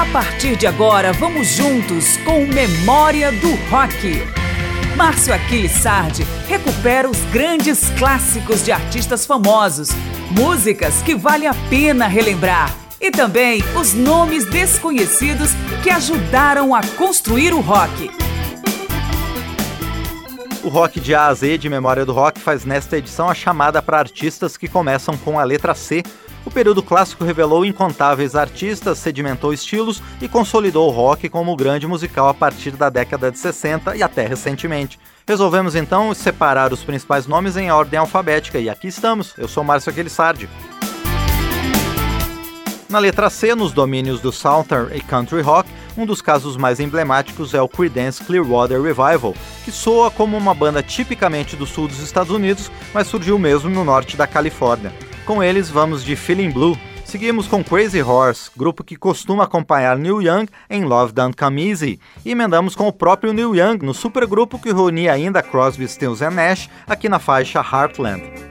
A partir de agora, vamos juntos com Memória do Rock. Márcio Aquiles Sardi recupera os grandes clássicos de artistas famosos, músicas que vale a pena relembrar e também os nomes desconhecidos que ajudaram a construir o rock. O Rock de A a Z de Memória do Rock faz nesta edição a chamada para artistas que começam com a letra C o período clássico revelou incontáveis artistas, sedimentou estilos e consolidou o rock como grande musical a partir da década de 60 e até recentemente. Resolvemos então separar os principais nomes em ordem alfabética e aqui estamos. Eu sou Márcio Aquilissardi. Na letra C, nos domínios do Southern e Country Rock, um dos casos mais emblemáticos é o Creedence Clearwater Revival, que soa como uma banda tipicamente do sul dos Estados Unidos, mas surgiu mesmo no norte da Califórnia. Com eles, vamos de Feeling Blue. Seguimos com Crazy Horse, grupo que costuma acompanhar Neil Young em Love Don't Come Easy. E emendamos com o próprio Neil Young no supergrupo que reunia ainda Crosby, Stills Nash aqui na faixa Heartland.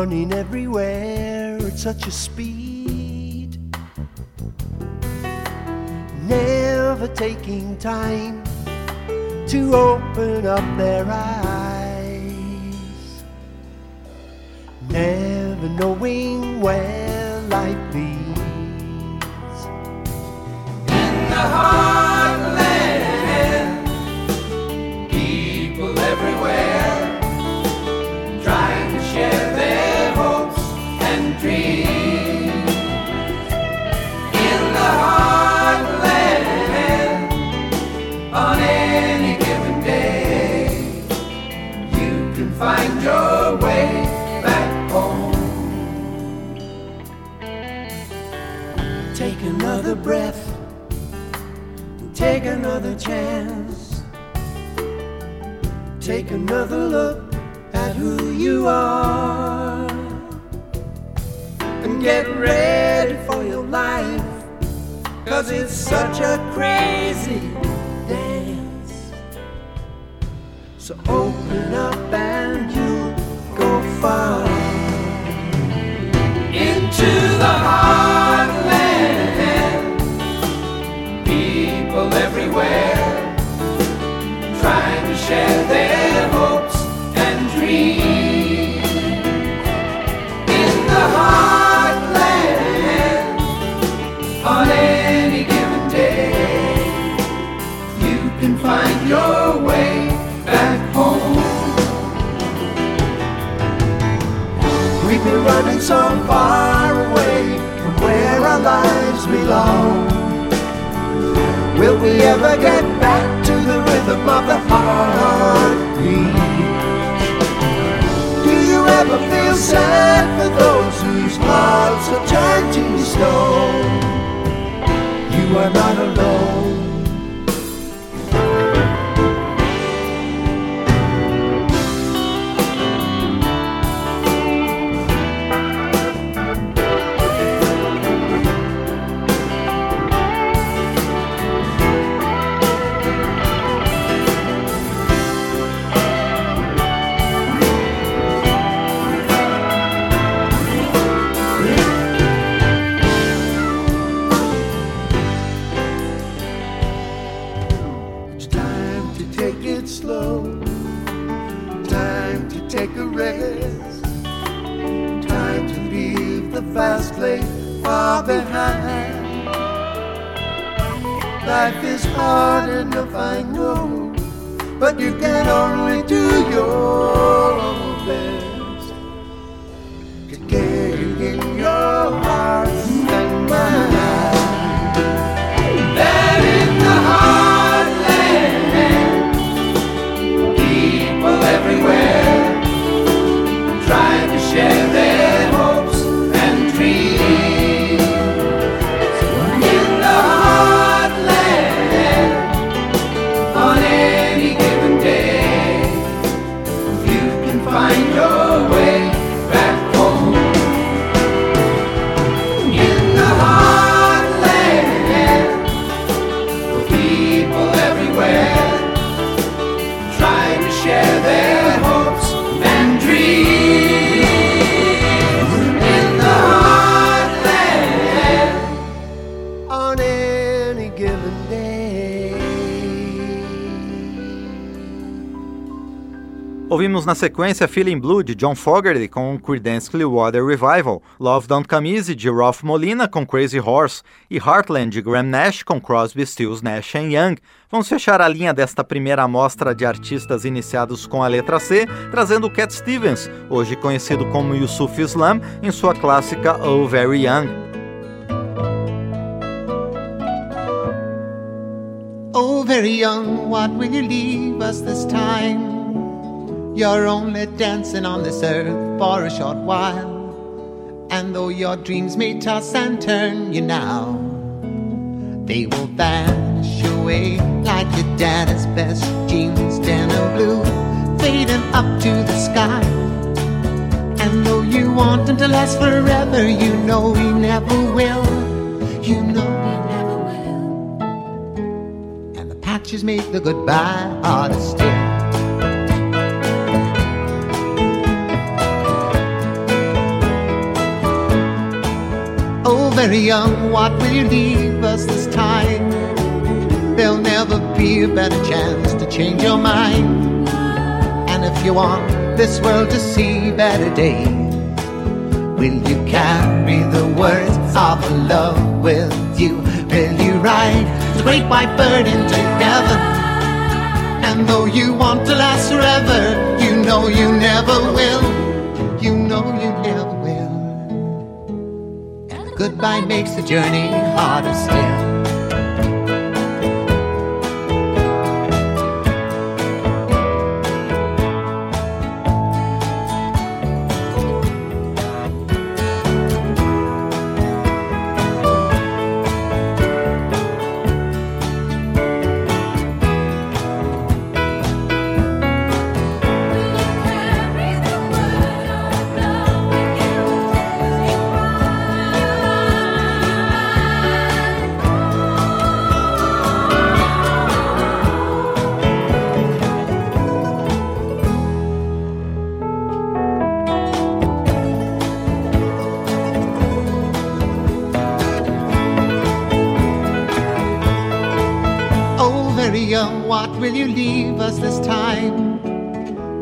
Running everywhere at such a speed, never taking time to open up their eyes, get ready for your life. Cause it's such a crazy dance. So open up and you'll go far into the heartland. People everywhere trying to share their Running so far away from where our lives belong. Will we ever get back to the rhythm of the heartbeat? Do you ever feel sad for those whose hearts are turned to stone? you are not alone. Far behind. Life is hard enough, I know, but you can only do your best Ouvimos na sequência Feeling Blue de John Fogerty com Creedence Clearwater Revival, Love Don't Come Easy de Ralph Molina com Crazy Horse e Heartland de Graham Nash com Crosby, Stills, Nash Young. Vamos fechar a linha desta primeira amostra de artistas iniciados com a letra C, trazendo Cat Stevens, hoje conhecido como Yusuf Islam, em sua clássica Oh Very Young. Oh, very young, what will you leave us this time? You're only dancing on this earth for a short while. And though your dreams may toss and turn you now, they will vanish away like your daddy's best jeans, denim blue, fading up to the sky. And though you want him to last forever, you know he never will. You know he never will. And the patches make the goodbye harder still. Very young, what will you leave us this time? There'll never be a better chance to change your mind. And if you want this world to see better days, will you carry the words of love with you? Will you ride the great white bird into heaven? And though you want to last forever, you know you never will. Goodbye makes the journey harder still. Very young, what will you leave us this time?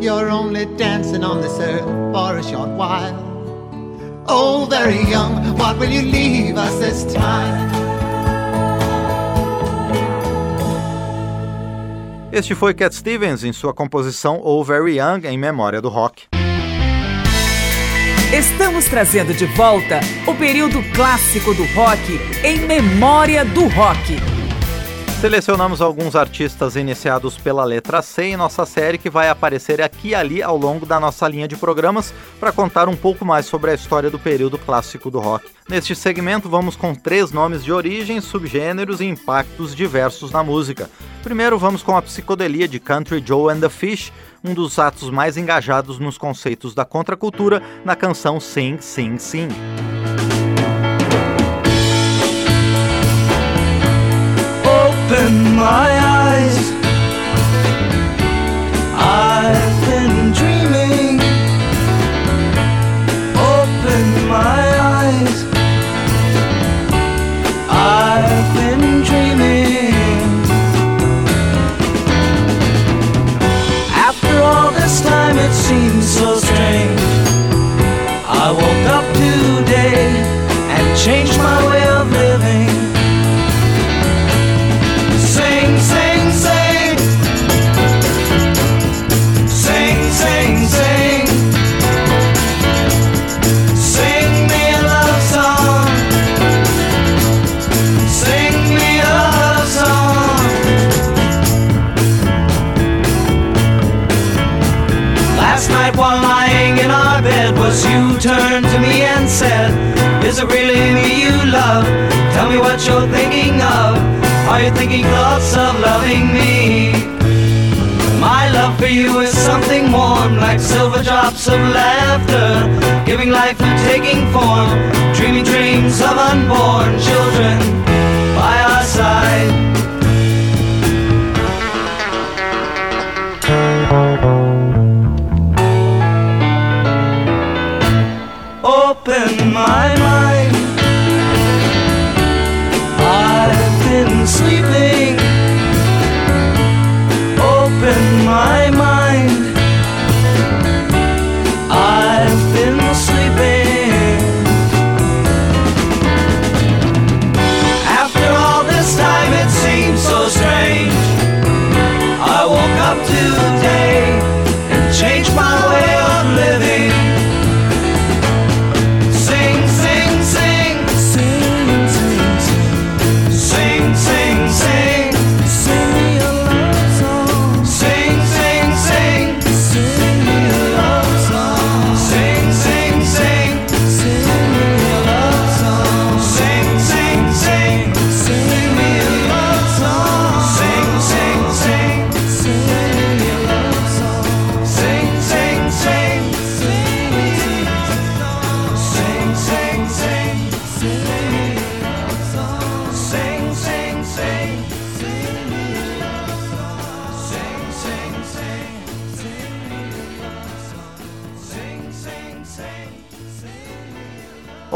You're only dancing on this earth for a short while. Oh, very young, what will you leave us this time? Este foi Cat Stevens em sua composição Oh Very Young em memória do rock. Estamos trazendo de volta o período clássico do rock em memória do rock. Selecionamos alguns artistas iniciados pela letra C em nossa série que vai aparecer aqui e ali ao longo da nossa linha de programas para contar um pouco mais sobre a história do período clássico do rock. Neste segmento, vamos com três nomes de origem, subgêneros e impactos diversos na música. Primeiro, vamos com a psicodelia de Country Joe and the Fish, um dos atos mais engajados nos conceitos da contracultura na canção Sing, Sing, Sing. Open my eyes. I've been dreaming. Open my eyes. I've been dreaming. After all this time, it seems so strange. I woke up today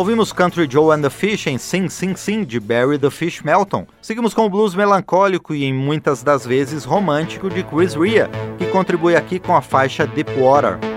Ouvimos Country Joe and the Fish em Sim Sim Sim, de Barry the Fish Melton. Seguimos com o blues melancólico e, em muitas das vezes, romântico de Chris Rea, que contribui aqui com a faixa Deep Water.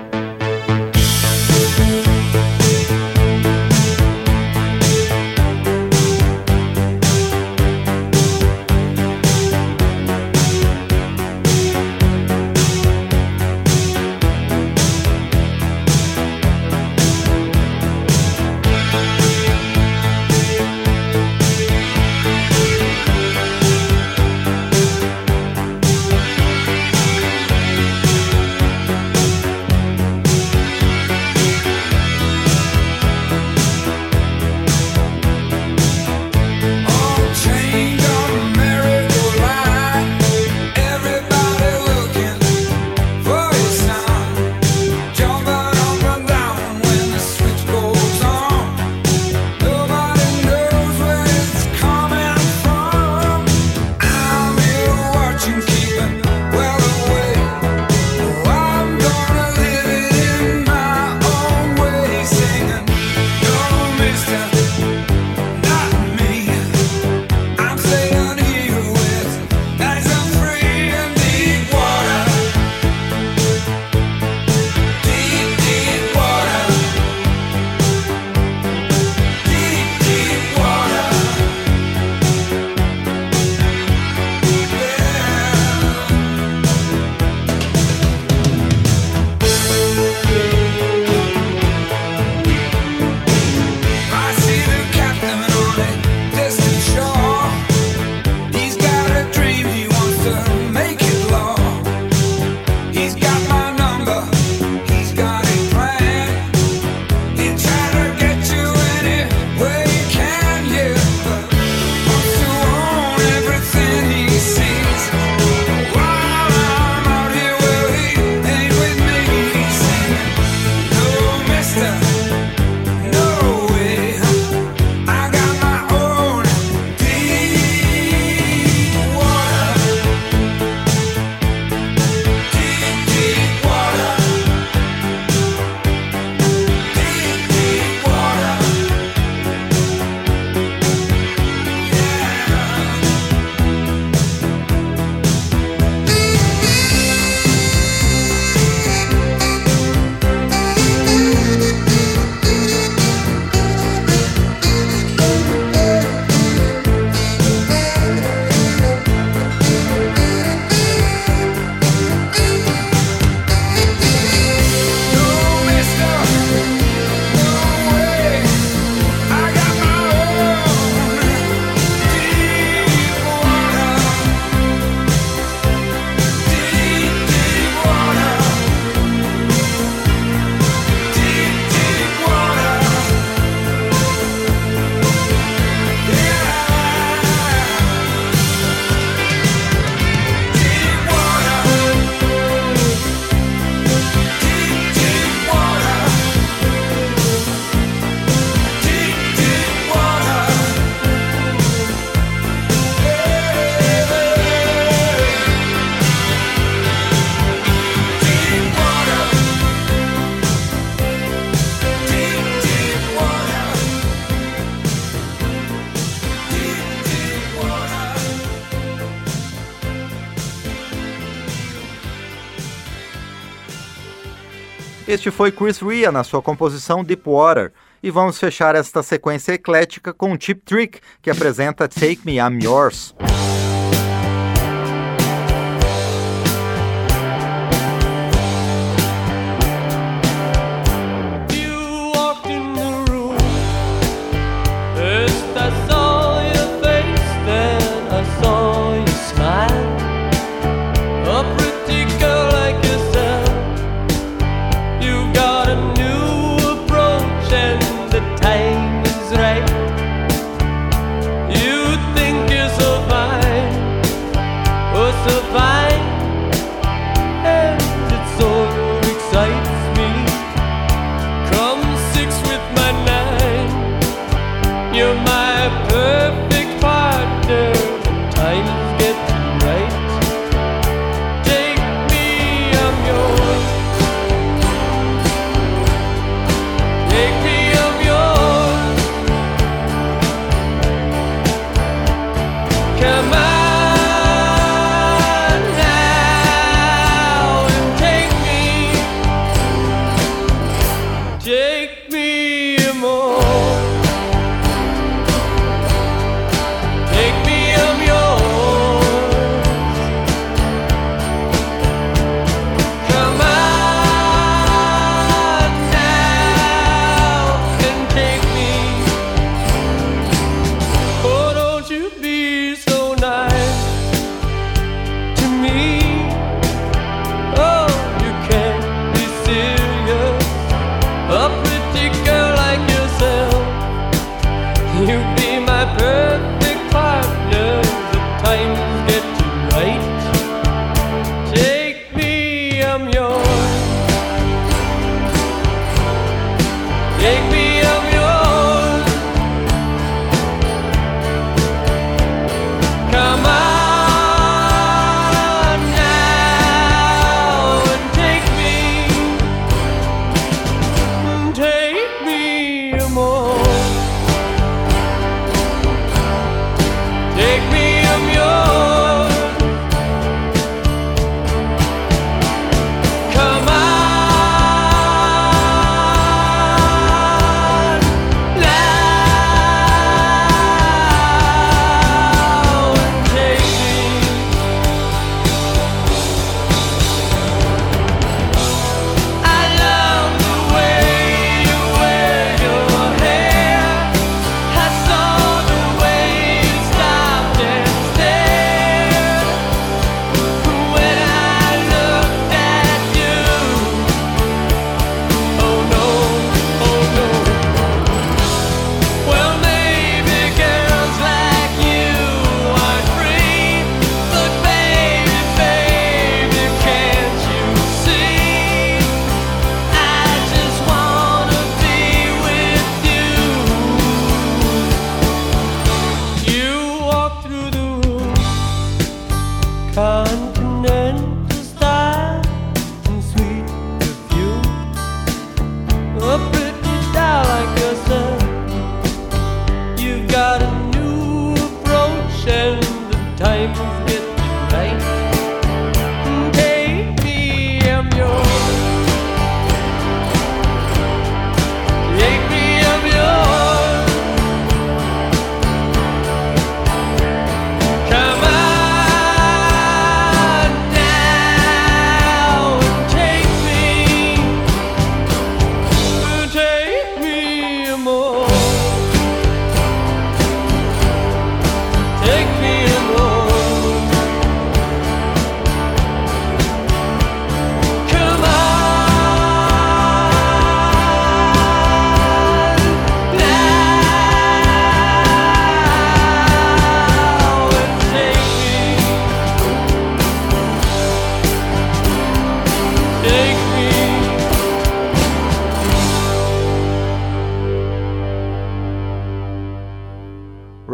Este foi Chris Rea na sua composição Deepwater. E vamos fechar esta sequência eclética com Chip Trick, que apresenta Take Me I'm Yours.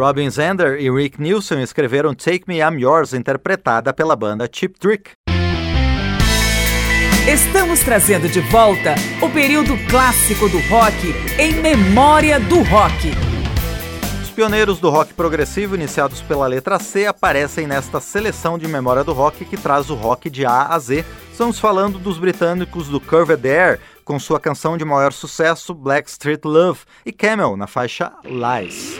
Robin Zander e Rick Nielsen escreveram Take Me I'm Yours, interpretada pela banda Chip Trick. Estamos trazendo de volta o período clássico do rock em memória do rock. Os pioneiros do rock progressivo, iniciados pela letra C, aparecem nesta seleção de memória do rock que traz o rock de A a Z. Estamos falando dos britânicos do Curved Air, com sua canção de maior sucesso, Black Street Love, e Camel na faixa Lies.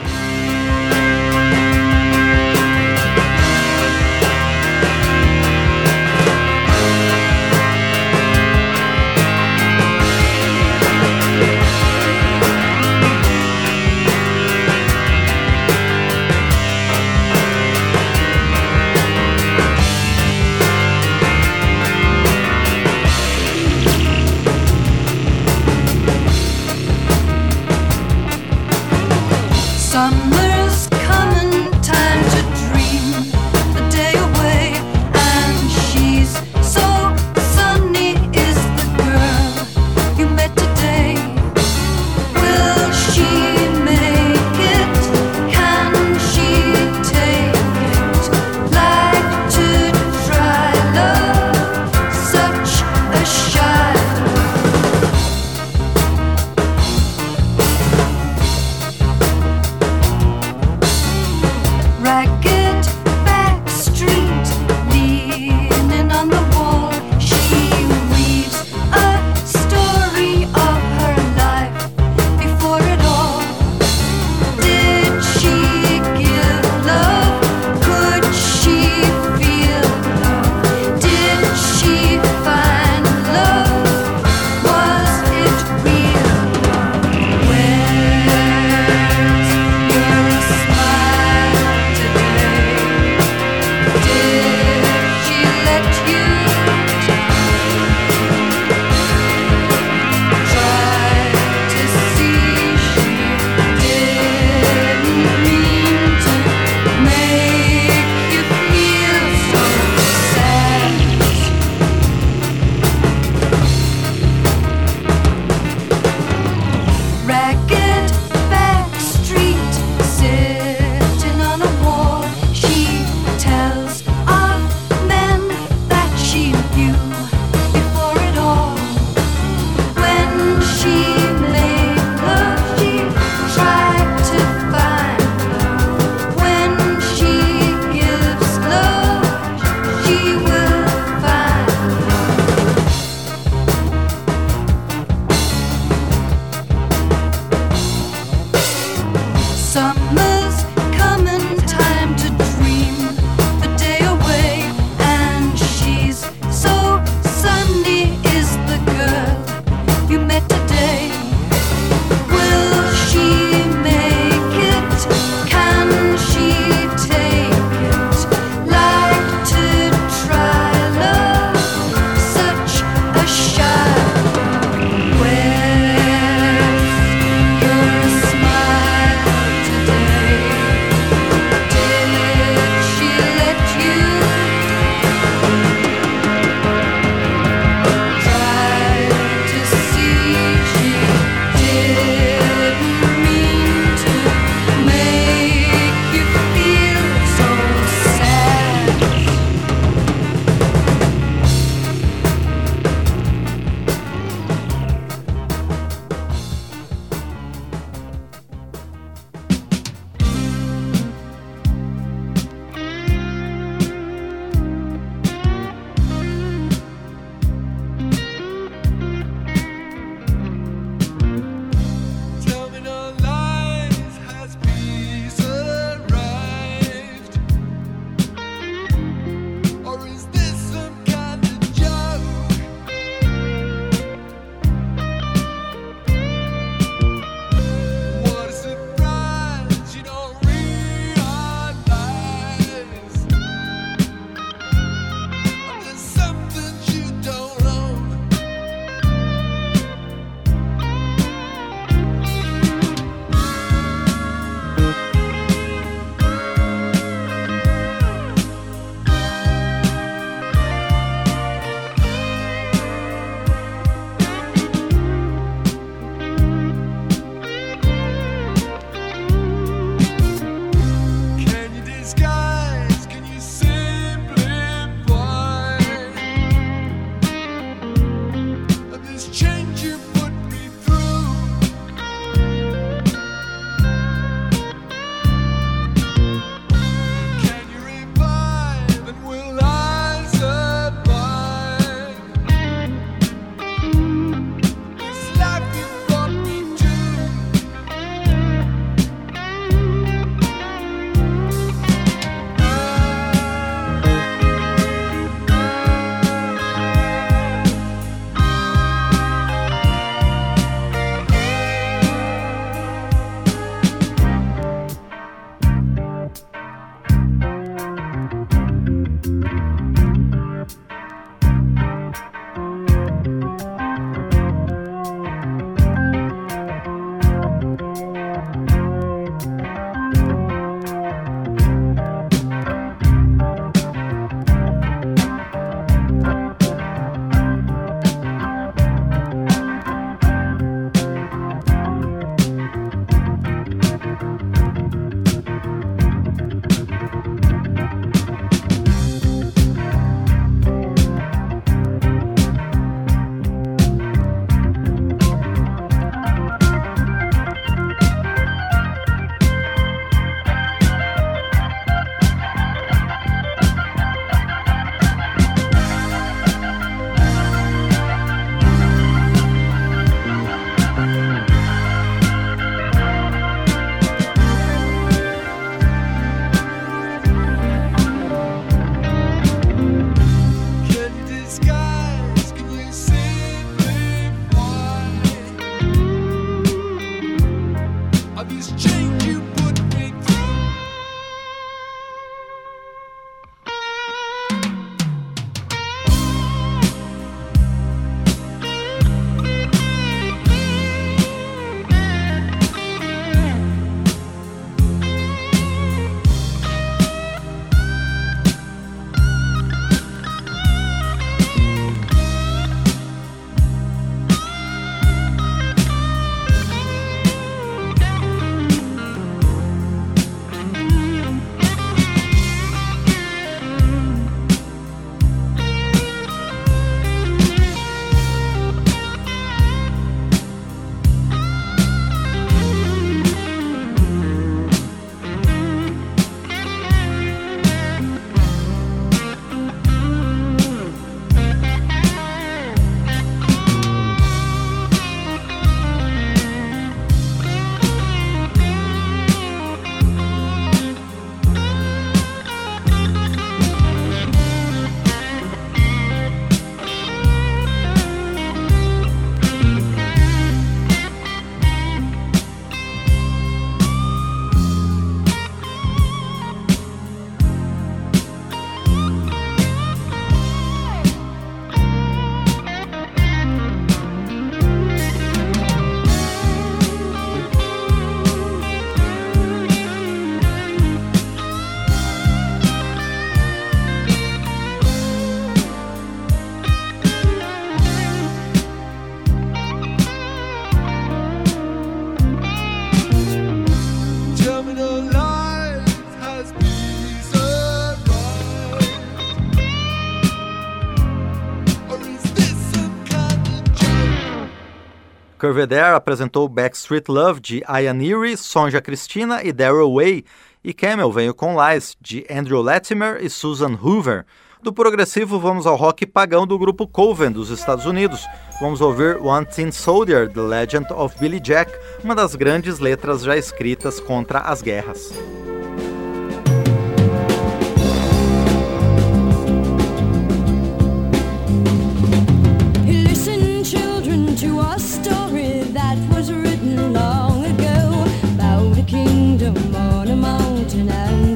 Curvedere apresentou Backstreet Love de Ian Neary, Sonja Cristina e Daryl Way, e Camel veio com Lies de Andrew Latimer e Susan Hoover. Do progressivo, vamos ao rock pagão do grupo Coven dos Estados Unidos. Vamos ouvir One Tin Soldier, The Legend of Billy Jack, uma das grandes letras já escritas contra as guerras.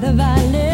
the valley.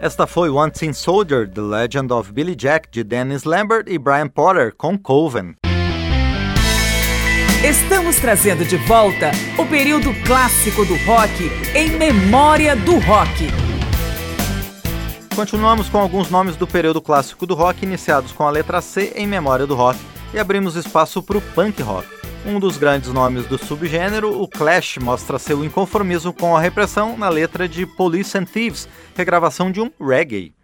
Esta foi One Teen Soldier, The Legend of Billy Jack, de Dennis Lambert e Brian Potter, com Coven. Estamos trazendo de volta o período clássico do rock em memória do rock. Continuamos com alguns nomes do período clássico do rock iniciados com a letra C em memória do rock e abrimos espaço para o punk rock. Um dos grandes nomes do subgênero, o Clash mostra seu inconformismo com a repressão na letra de Police and Thieves, regravação de um reggae.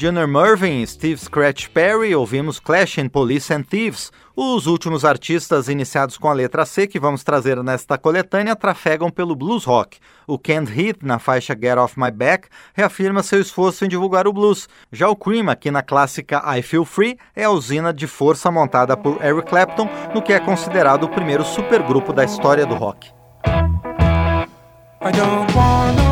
Junior Mervyn Steve Scratch Perry, ouvimos Clash and Police and Thieves. Os últimos artistas iniciados com a letra C que vamos trazer nesta coletânea trafegam pelo blues rock. O Can't Hit, na faixa Get Off My Back, reafirma seu esforço em divulgar o blues. Já o Cream, aqui na clássica I Feel Free, é a usina de força montada por Eric Clapton, no que é considerado o primeiro supergrupo da história do rock. I don't want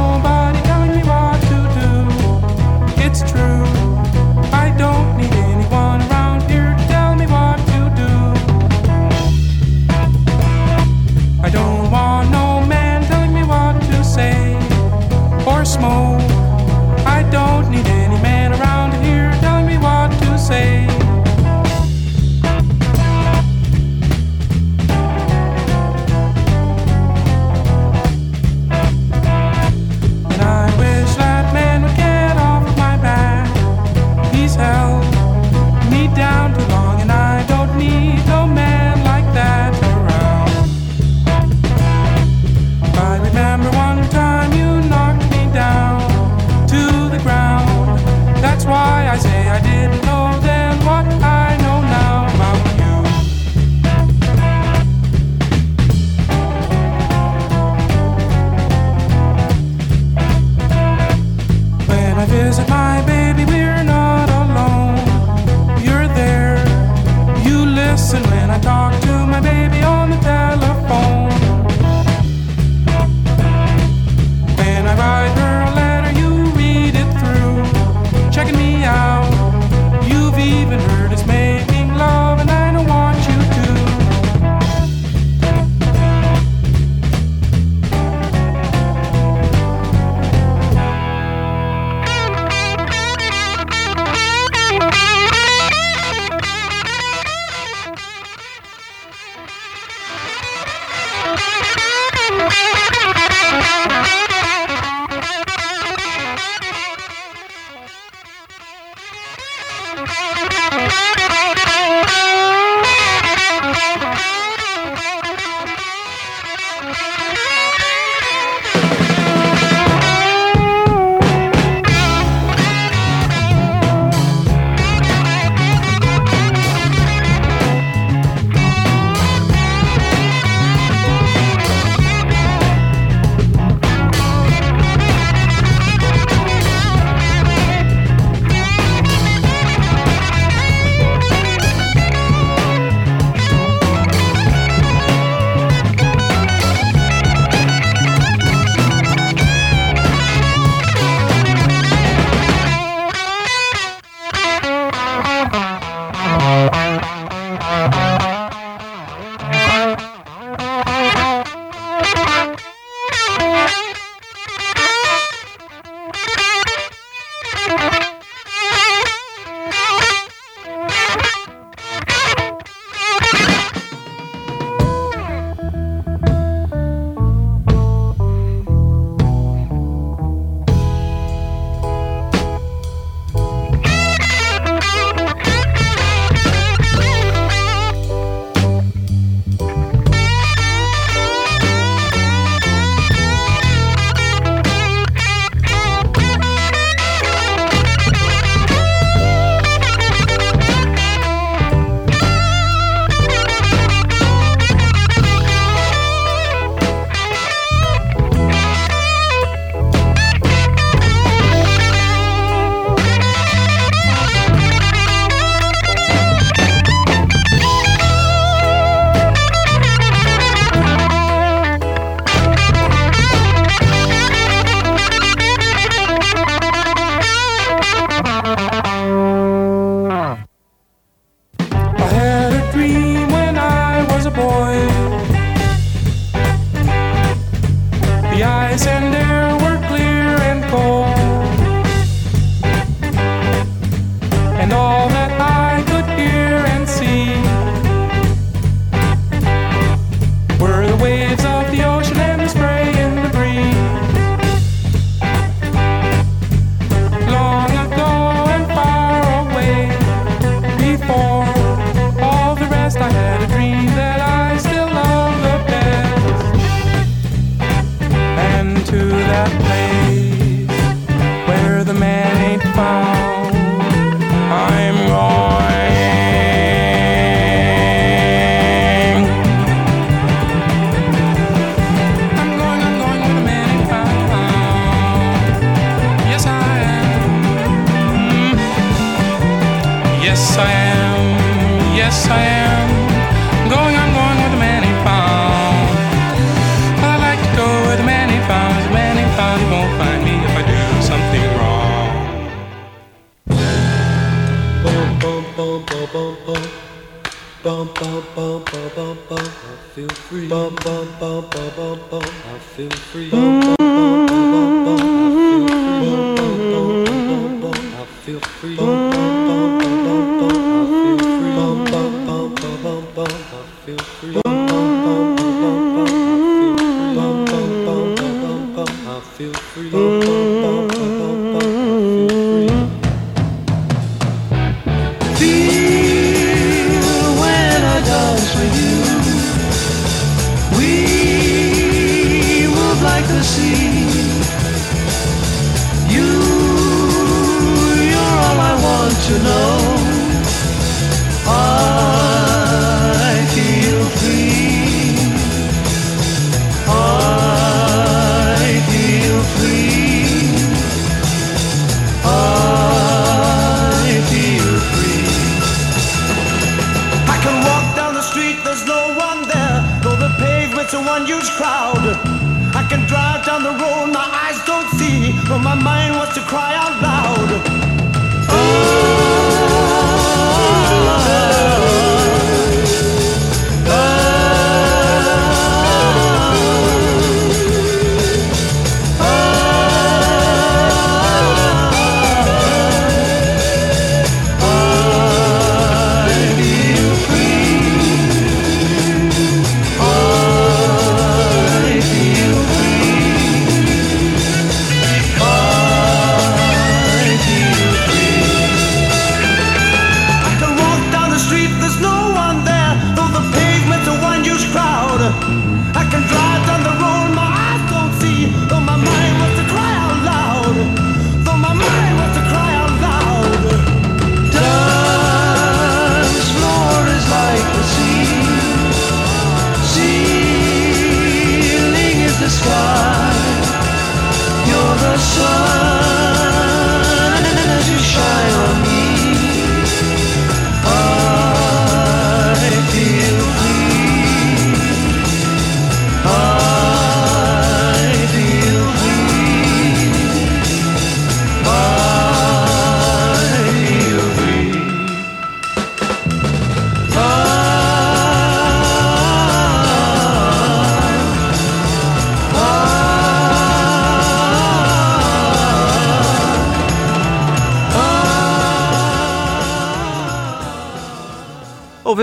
free.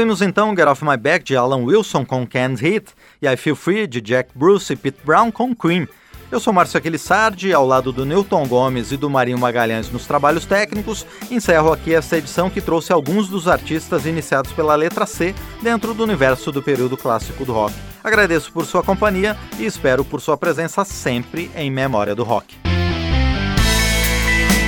Ouvimos então Get Off My Back de Alan Wilson com Can't Hit e I Feel Free de Jack Bruce e Pete Brown com Cream. Eu sou Márcio Aquilissardi, ao lado do Newton Gomes e do Marinho Magalhães nos trabalhos técnicos, encerro aqui esta edição que trouxe alguns dos artistas iniciados pela letra C dentro do universo do período clássico do rock. Agradeço por sua companhia e espero por sua presença sempre em Memória do Rock.